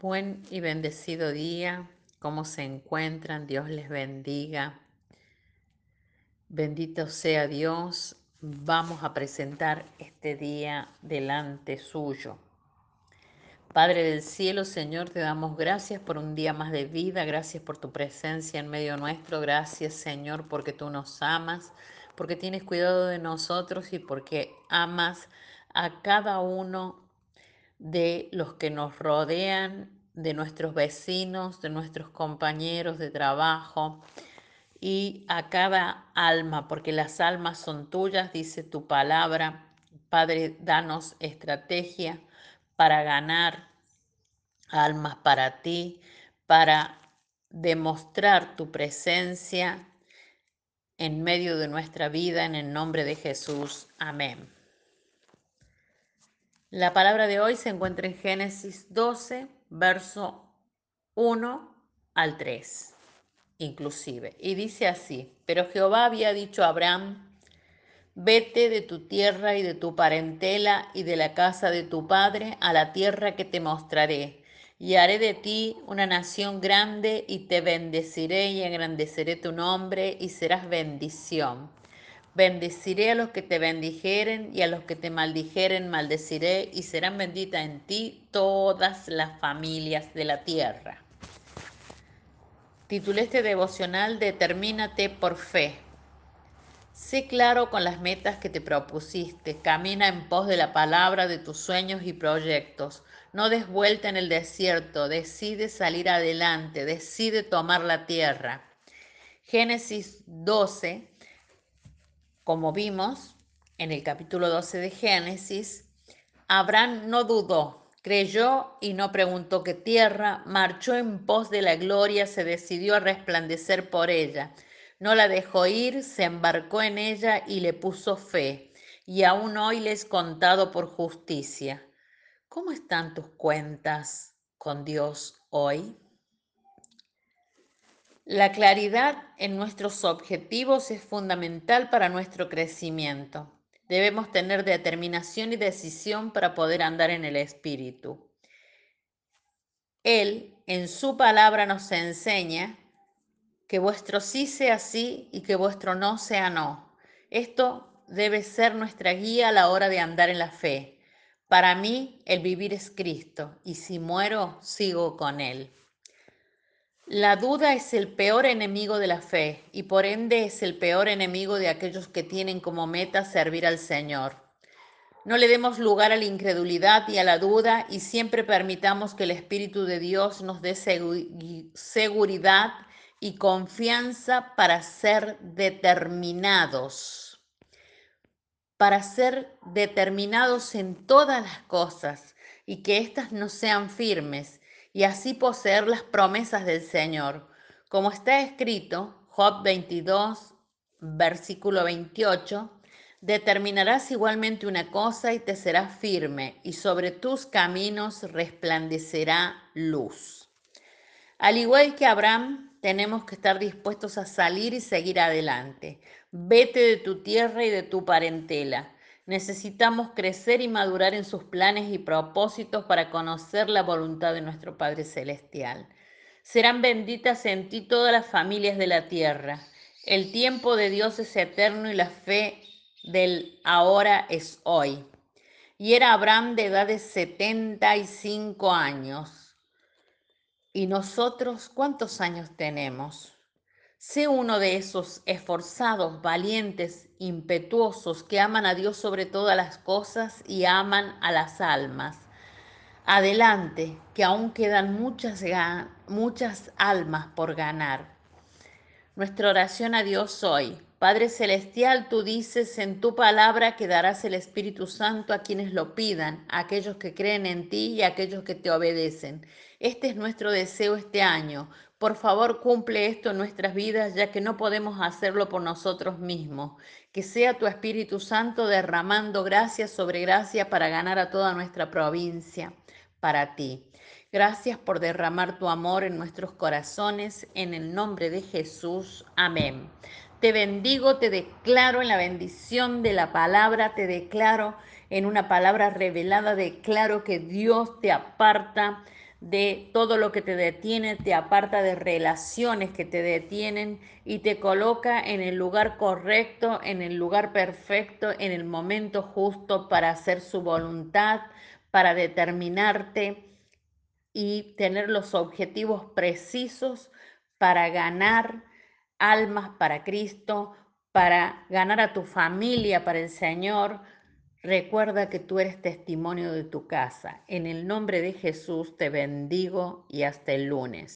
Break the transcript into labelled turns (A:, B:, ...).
A: Buen y bendecido día. ¿Cómo se encuentran? Dios les bendiga. Bendito sea Dios. Vamos a presentar este día delante suyo. Padre del cielo, Señor, te damos gracias por un día más de vida, gracias por tu presencia en medio nuestro, gracias Señor porque tú nos amas, porque tienes cuidado de nosotros y porque amas a cada uno de los que nos rodean, de nuestros vecinos, de nuestros compañeros de trabajo y a cada alma, porque las almas son tuyas, dice tu palabra. Padre, danos estrategia para ganar almas para ti, para demostrar tu presencia en medio de nuestra vida, en el nombre de Jesús. Amén. La palabra de hoy se encuentra en Génesis 12, verso 1 al 3, inclusive. Y dice así, pero Jehová había dicho a Abraham, vete de tu tierra y de tu parentela y de la casa de tu padre a la tierra que te mostraré, y haré de ti una nación grande y te bendeciré y engrandeceré tu nombre y serás bendición Bendeciré a los que te bendijeren y a los que te maldijeren maldeciré y serán benditas en ti todas las familias de la tierra. Titulé este devocional Determínate por fe. Sé claro con las metas que te propusiste, camina en pos de la palabra de tus sueños y proyectos. No des vuelta en el desierto, decide salir adelante, decide tomar la tierra. Génesis 12 como vimos en el capítulo 12 de Génesis, Abraham no dudó, creyó y no preguntó qué tierra, marchó en pos de la gloria, se decidió a resplandecer por ella. No la dejó ir, se embarcó en ella y le puso fe, y aún hoy le es contado por justicia. ¿Cómo están tus cuentas con Dios hoy? La claridad en nuestros objetivos es fundamental para nuestro crecimiento. Debemos tener determinación y decisión para poder andar en el Espíritu. Él, en su palabra, nos enseña que vuestro sí sea sí y que vuestro no sea no. Esto debe ser nuestra guía a la hora de andar en la fe. Para mí, el vivir es Cristo, y si muero, sigo con Él. La duda es el peor enemigo de la fe y por ende es el peor enemigo de aquellos que tienen como meta servir al Señor. No le demos lugar a la incredulidad y a la duda y siempre permitamos que el Espíritu de Dios nos dé seguridad y confianza para ser determinados, para ser determinados en todas las cosas y que éstas no sean firmes y así poseer las promesas del Señor. Como está escrito, Job 22, versículo 28, determinarás igualmente una cosa y te será firme, y sobre tus caminos resplandecerá luz. Al igual que Abraham, tenemos que estar dispuestos a salir y seguir adelante. Vete de tu tierra y de tu parentela Necesitamos crecer y madurar en sus planes y propósitos para conocer la voluntad de nuestro Padre Celestial. Serán benditas en ti todas las familias de la tierra. El tiempo de Dios es eterno y la fe del ahora es hoy. Y era Abraham de edad de 75 años. ¿Y nosotros cuántos años tenemos? Sé uno de esos esforzados, valientes, impetuosos que aman a Dios sobre todas las cosas y aman a las almas. Adelante, que aún quedan muchas, muchas almas por ganar. Nuestra oración a Dios hoy. Padre Celestial, tú dices en tu palabra que darás el Espíritu Santo a quienes lo pidan, a aquellos que creen en ti y a aquellos que te obedecen. Este es nuestro deseo este año por favor, cumple esto en nuestras vidas, ya que no podemos hacerlo por nosotros mismos. Que sea tu Espíritu Santo derramando gracia sobre gracia para ganar a toda nuestra provincia, para ti. Gracias por derramar tu amor en nuestros corazones, en el nombre de Jesús. Amén. Te bendigo, te declaro en la bendición de la palabra, te declaro en una palabra revelada, declaro que Dios te aparta de todo lo que te detiene, te aparta de relaciones que te detienen y te coloca en el lugar correcto, en el lugar perfecto, en el momento justo para hacer su voluntad, para determinarte y tener los objetivos precisos para ganar almas para Cristo, para ganar a tu familia para el Señor. Recuerda que tú eres testimonio de tu casa. En el nombre de Jesús te bendigo y hasta el lunes.